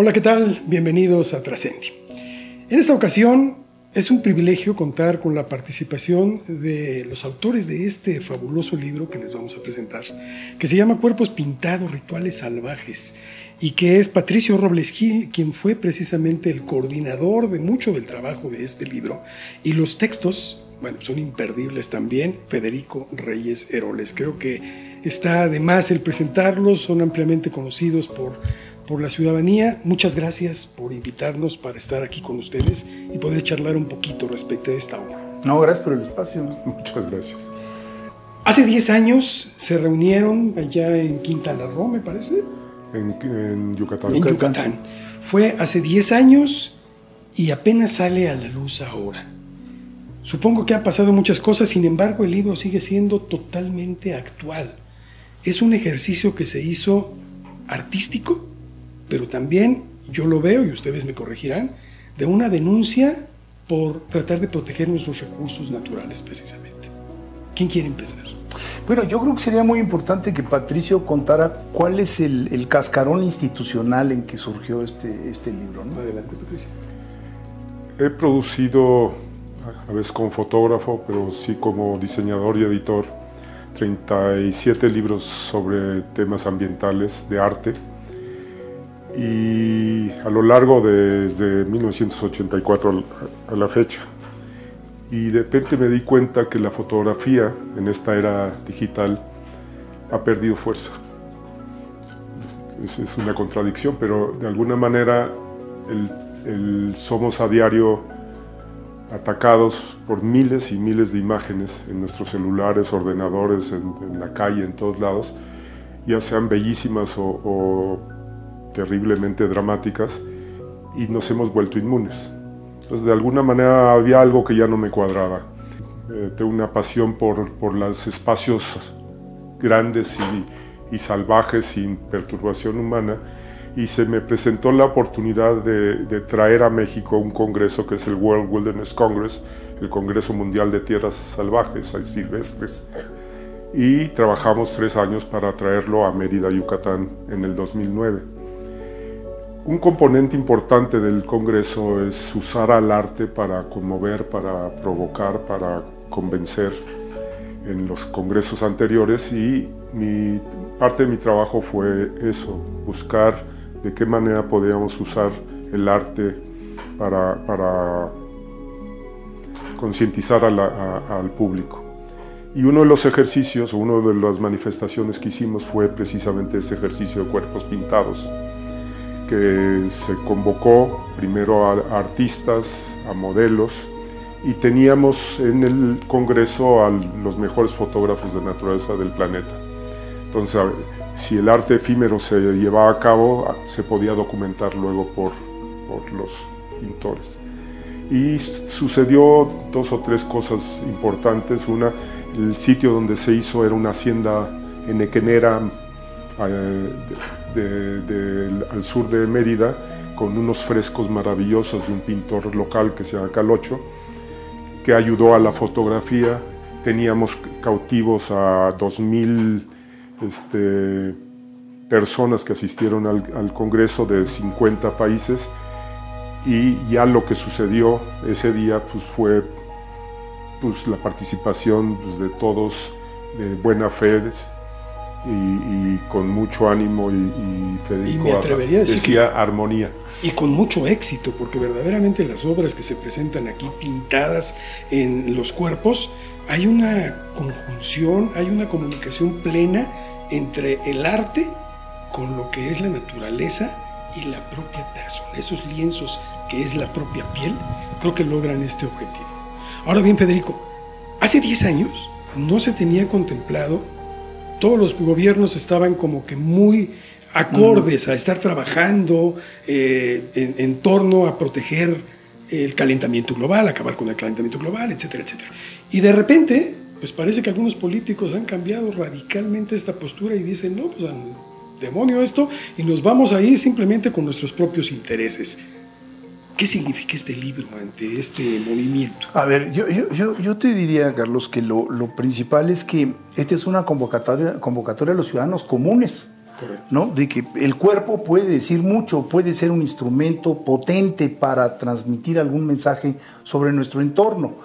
Hola, ¿qué tal? Bienvenidos a Trascendi. En esta ocasión es un privilegio contar con la participación de los autores de este fabuloso libro que les vamos a presentar, que se llama Cuerpos Pintados, Rituales Salvajes, y que es Patricio Robles Gil, quien fue precisamente el coordinador de mucho del trabajo de este libro. Y los textos, bueno, son imperdibles también, Federico Reyes Heroles. Creo que está de más el presentarlos, son ampliamente conocidos por por la ciudadanía. Muchas gracias por invitarnos para estar aquí con ustedes y poder charlar un poquito respecto a esta obra. No, gracias por el espacio. Muchas gracias. Hace 10 años se reunieron allá en Quintana Roo, me parece. En, Yucatán. En Yucatán. Fue hace 10 años y apenas sale a la luz ahora. Supongo que han pasado muchas cosas, sin embargo el libro sigue siendo totalmente actual. Es un ejercicio que se hizo artístico, pero también yo lo veo, y ustedes me corregirán, de una denuncia por tratar de proteger nuestros recursos naturales precisamente. ¿Quién quiere empezar? Bueno, yo creo que sería muy importante que Patricio contara cuál es el, cascarón institucional en que surgió este, este libro. Adelante, Patricio. He producido, a veces como fotógrafo, pero sí como diseñador y editor, 37 libros sobre temas ambientales de arte y a lo largo desde 1984 a la fecha. Y de repente me di cuenta que la fotografía en esta era digital ha perdido fuerza. Es, una contradicción, pero de alguna manera somos a diario atacados por miles y miles de imágenes en nuestros celulares, ordenadores, en, la calle, en todos lados, ya sean bellísimas o terriblemente dramáticas y nos hemos vuelto inmunes. Entonces, de alguna manera había algo que ya no me cuadraba. Eh, tengo una pasión por, por los espacios grandes y, salvajes sin perturbación humana y se me presentó la oportunidad de, de, traer a México un congreso que es el World Wilderness Congress, el Congreso Mundial de Tierras Salvajes y Silvestres. Y trabajamos tres años para traerlo a Mérida, Yucatán, en el 2009. Un componente importante del Congreso es usar al arte para conmover, para provocar, para convencer en los congresos anteriores y parte de mi trabajo fue eso, buscar de qué manera podíamos usar el arte para, para concientizar al público. Y uno de los ejercicios, una de las manifestaciones que hicimos fue precisamente ese ejercicio de cuerpos pintados que se convocó primero a artistas, a modelos, y teníamos en el Congreso a los mejores fotógrafos de naturaleza del planeta. Entonces, si el arte efímero se llevaba a cabo, se podía documentar luego por, por los pintores. Y sucedió dos o tres cosas importantes. Una, el sitio donde se hizo era una hacienda enequenera eh, al sur de Mérida con unos frescos maravillosos de un pintor local que se llama Calocho, que ayudó a la fotografía. Teníamos cautivos a 2.000 este, personas que asistieron al, Congreso de 50 países y ya lo que sucedió ese día pues, fue pues, la participación pues, de todos de buena fe, y, con mucho ánimo y, y Federico y me atrevería a decir decía armonía. Y con mucho éxito, porque verdaderamente las obras que se presentan aquí pintadas en los cuerpos, hay una conjunción, hay una comunicación plena entre el arte con lo que es la naturaleza y la propia persona. Esos lienzos que es la propia piel, creo que logran este objetivo. Ahora bien, Federico, hace 10 años no se tenía contemplado todos los gobiernos estaban como que muy acordes a estar trabajando eh, en, torno a proteger el calentamiento global, acabar con el calentamiento global, etcétera, etcétera. Y de repente, pues parece que algunos políticos han cambiado radicalmente esta postura y dicen, no, pues demonio esto, y nos vamos a ir simplemente con nuestros propios intereses. ¿Qué significa este libro ante este movimiento? A ver, yo, yo, yo, te diría, Carlos, que lo, lo, principal es que esta es una convocatoria, convocatoria a los ciudadanos comunes. ¿no? De que el cuerpo puede decir mucho, puede ser un instrumento potente para transmitir algún mensaje sobre nuestro entorno.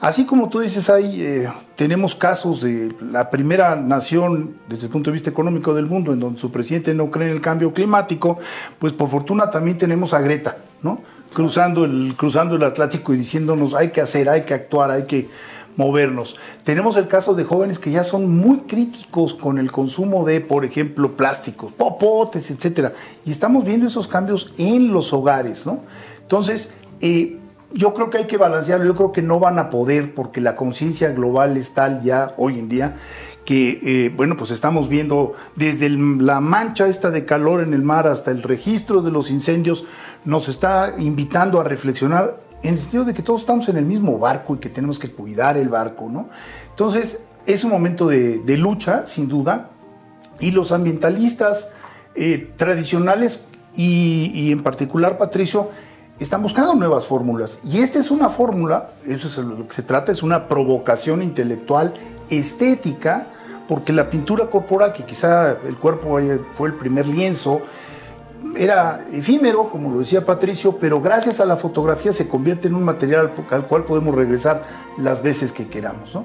Así como tú dices, hay, eh, tenemos casos de la primera nación desde el punto de vista económico del mundo en donde su presidente no cree en el cambio climático, pues por fortuna también tenemos a Greta, ¿no? Cruzando el, cruzando el Atlántico y diciéndonos hay que hacer, hay que actuar, hay que movernos. Tenemos el caso de jóvenes que ya son muy críticos con el consumo de, por ejemplo, plásticos, popotes, etcétera. Y estamos viendo esos cambios en los hogares, ¿no? Entonces, eh, yo creo que hay que balancearlo, yo creo que no van a poder porque la conciencia global es tal ya hoy en día que, eh, bueno, pues estamos viendo desde la mancha esta de calor en el mar hasta el registro de los incendios, nos está invitando a reflexionar en el sentido de que todos estamos en el mismo barco y que tenemos que cuidar el barco, ¿no? Entonces, es un momento de, lucha, sin duda, y los ambientalistas eh, tradicionales y, y en particular, Patricio, están buscando nuevas fórmulas. Y esta es una fórmula, eso es lo que se trata, es una provocación intelectual, estética, porque la pintura corporal, que quizá el cuerpo fue el primer lienzo, era efímero, como lo decía Patricio, pero gracias a la fotografía se convierte en un material al cual podemos regresar las veces que queramos.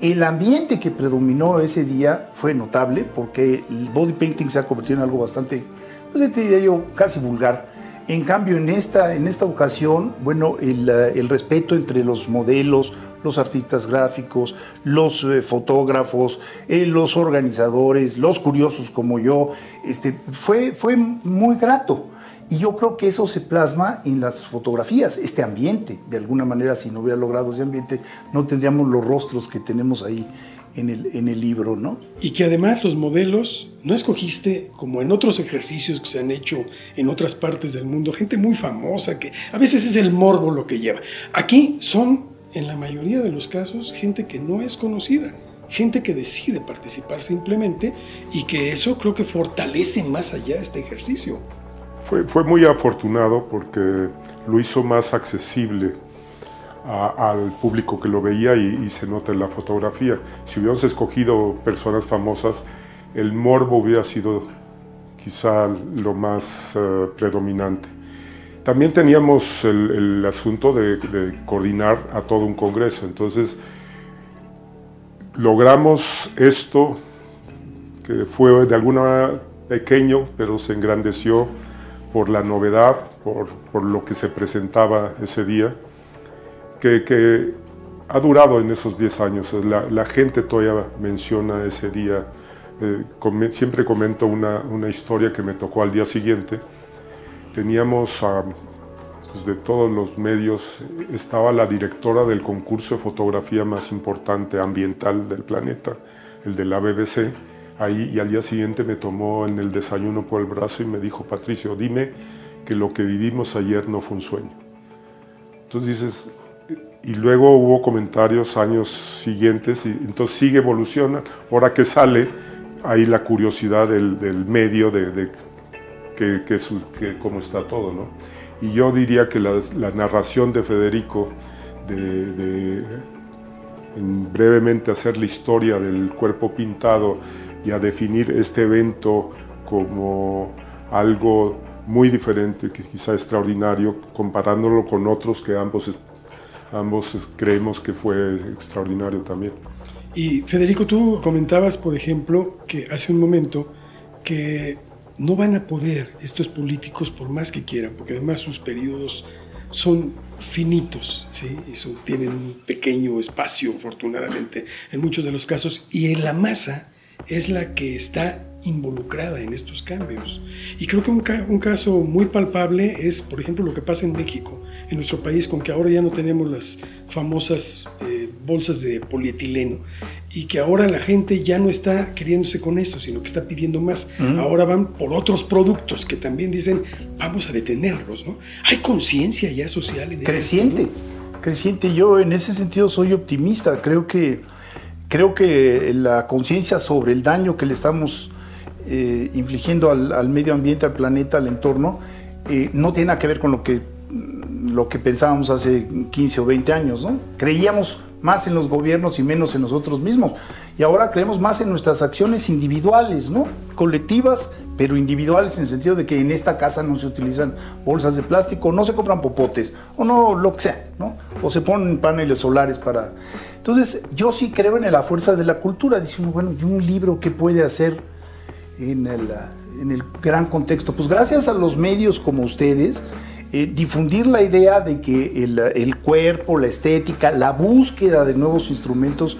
El ambiente que predominó ese día fue notable porque el body painting se ha convertido en algo bastante, pues te diría yo, casi vulgar en cambio, en esta, en esta ocasión, bueno, el, eh, respeto entre los modelos, los artistas gráficos, los eh, fotógrafos, eh, los organizadores, los curiosos como yo, este, fue, fue muy grato. Y yo creo que eso se plasma en las fotografías, este ambiente. De alguna manera, si no hubiera logrado ese ambiente, no tendríamos los rostros que tenemos ahí en el, en el libro, ¿no? Y que además los modelos no escogiste, como en otros ejercicios que se han hecho en otras partes del mundo, gente muy famosa, que a veces es el morbo lo que lleva. Aquí son, en la mayoría de los casos, gente que no es conocida gente que decide participar simplemente y que eso creo que fortalece más allá este ejercicio. Fue, fue muy afortunado porque lo hizo más accesible al público que lo veía y, se nota en la fotografía. Si hubiéramos escogido personas famosas, el morbo hubiera sido quizá lo más eh, predominante. También teníamos el, asunto de, coordinar a todo un congreso, entonces logramos esto que fue de alguna manera pequeño, pero se engrandeció por la novedad, por, por lo que se presentaba ese día que, ha durado en esos 10 años. La, gente todavía menciona ese día. Eh, siempre comento una, historia que me tocó al día siguiente. Teníamos pues, de todos los medios, estaba la directora del concurso de fotografía más importante ambiental del planeta, el de la BBC, ahí y al día siguiente me tomó en el desayuno por el brazo y me dijo, Patricio, dime que lo que vivimos ayer no fue un sueño. Entonces dices, y luego hubo comentarios años siguientes y entonces sigue evoluciona. Ahora que sale, hay la curiosidad del, medio de, que, que, cómo está todo. ¿no? Y yo diría que la, narración de Federico de, brevemente hacer la historia del cuerpo pintado y a definir este evento como algo muy diferente, que quizá extraordinario, comparándolo con otros que ambos ambos creemos que fue extraordinario también. Y Federico, tú comentabas, por ejemplo, que hace un momento que no van a poder estos políticos por más que quieran, porque además sus periodos son finitos, ¿sí? tienen un pequeño espacio, afortunadamente, en muchos de los casos, y en la masa es la que está involucrada en estos cambios. Y creo que un, caso muy palpable es, por ejemplo, lo que pasa en México, en nuestro país, con que ahora ya no tenemos las famosas eh, bolsas de polietileno y que ahora la gente ya no está queriéndose con eso, sino que está pidiendo más. Ahora van por otros productos que también dicen, vamos a detenerlos. ¿no? Hay conciencia ya social. En creciente, creciente. Yo en ese sentido soy optimista. Creo que, creo que la conciencia sobre el daño que le estamos eh, infligiendo al, medio ambiente, al planeta, al entorno, eh, no tiene nada que ver con lo que, lo que pensábamos hace 15 o 20 años. ¿no? Creíamos más en los gobiernos y menos en nosotros mismos. Y ahora creemos más en nuestras acciones individuales, ¿no? Colectivas, pero individuales en el sentido de que en esta casa no se utilizan bolsas de plástico, no se compran popotes, o no lo que sea, ¿no? O se ponen paneles solares para... Entonces, yo sí creo en la fuerza de la cultura. Dice bueno, ¿y un libro qué puede hacer en el, en el gran contexto? Pues gracias a los medios como ustedes, eh, difundir la idea de que el, cuerpo, la estética, la búsqueda de nuevos instrumentos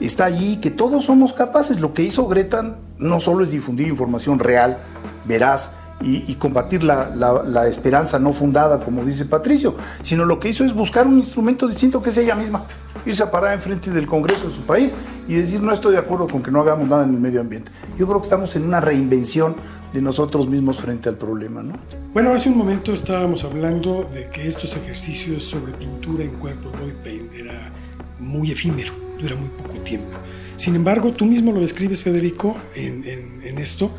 está allí, que todos somos capaces. Lo que hizo Greta no solo es difundir información real, veraz, y, combatir la, la, esperanza no fundada, como dice Patricio, sino lo que hizo es buscar un instrumento distinto que es ella misma, irse a parar enfrente del Congreso de su país y decir no estoy de acuerdo con que no hagamos nada en el medio ambiente. Yo creo que estamos en una reinvención de nosotros mismos frente al problema. ¿no? Bueno, hace un momento estábamos hablando de que estos ejercicios sobre pintura en cuerpo, body paint, era muy efímero, dura muy poco tiempo. Sin embargo, tú mismo lo describes, Federico, en, en, en esto,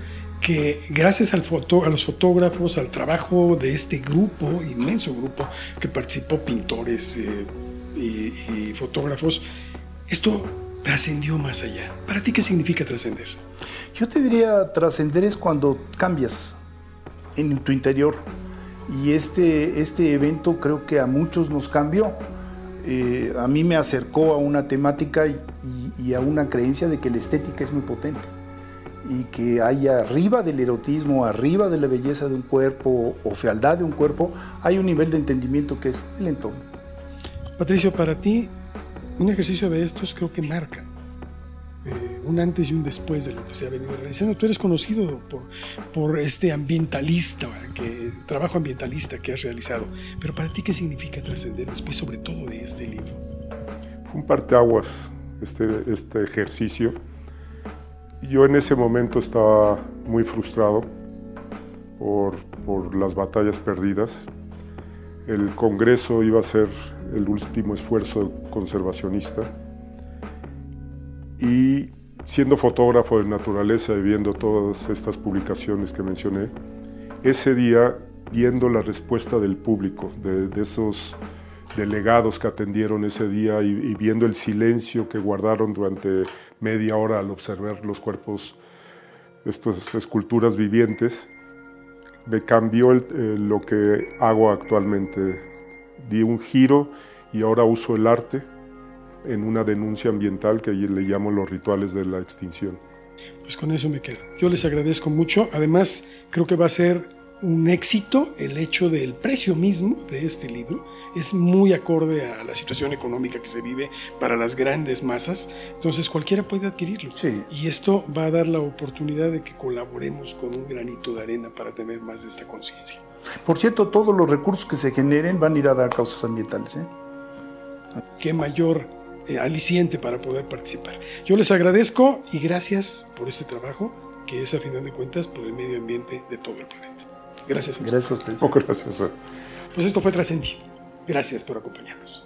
que gracias a los fotógrafos, al trabajo de este grupo, inmenso grupo que participó, pintores eh, y, fotógrafos, esto trascendió más allá. ¿Para ti qué significa trascender? Yo te diría, trascender es cuando cambias en tu interior. Y este, este evento creo que a muchos nos cambió. Eh, a mí me acercó a una temática y a una creencia de que la estética es muy potente y que haya arriba del erotismo, arriba de la belleza de un cuerpo o fealdad de un cuerpo, hay un nivel de entendimiento que es el entorno. Patricio, para ti, un ejercicio de estos creo que marca eh, un antes y un después de lo que se ha venido realizando. Tú eres conocido por, por este ambientalista, que, trabajo ambientalista que has realizado, pero para ti, ¿qué significa trascender después, sobre todo de este libro? Fue un parteaguas este, este ejercicio yo en ese momento estaba muy frustrado por, las batallas perdidas. El Congreso iba a ser el último esfuerzo conservacionista. Y siendo fotógrafo de naturaleza y viendo todas estas publicaciones que mencioné, ese día viendo la respuesta del público, de, de esos delegados que atendieron ese día y, viendo el silencio que guardaron durante media hora al observar los cuerpos, estas esculturas vivientes, me cambió lo que hago actualmente. Di un giro y ahora uso el arte en una denuncia ambiental que le llamo los rituales de la extinción. Pues con eso me quedo. Yo les agradezco mucho. Además, creo que va a ser un éxito el hecho del precio mismo de este libro. Es muy acorde a la situación económica que se vive para las grandes masas, entonces cualquiera puede adquirirlo. Y esto va a dar la oportunidad de que colaboremos con un granito de arena para tener más de esta conciencia. Por cierto, todos los recursos que se generen van a ir a dar causas ambientales. ¿eh? Qué mayor eh, aliciente para poder participar. Yo les agradezco y gracias por este trabajo que es a final de cuentas por el medio ambiente de todo el planeta. Gracias. Gracias a usted. Oh, gracias. Pues esto fue Trascendido. Gracias por acompañarnos.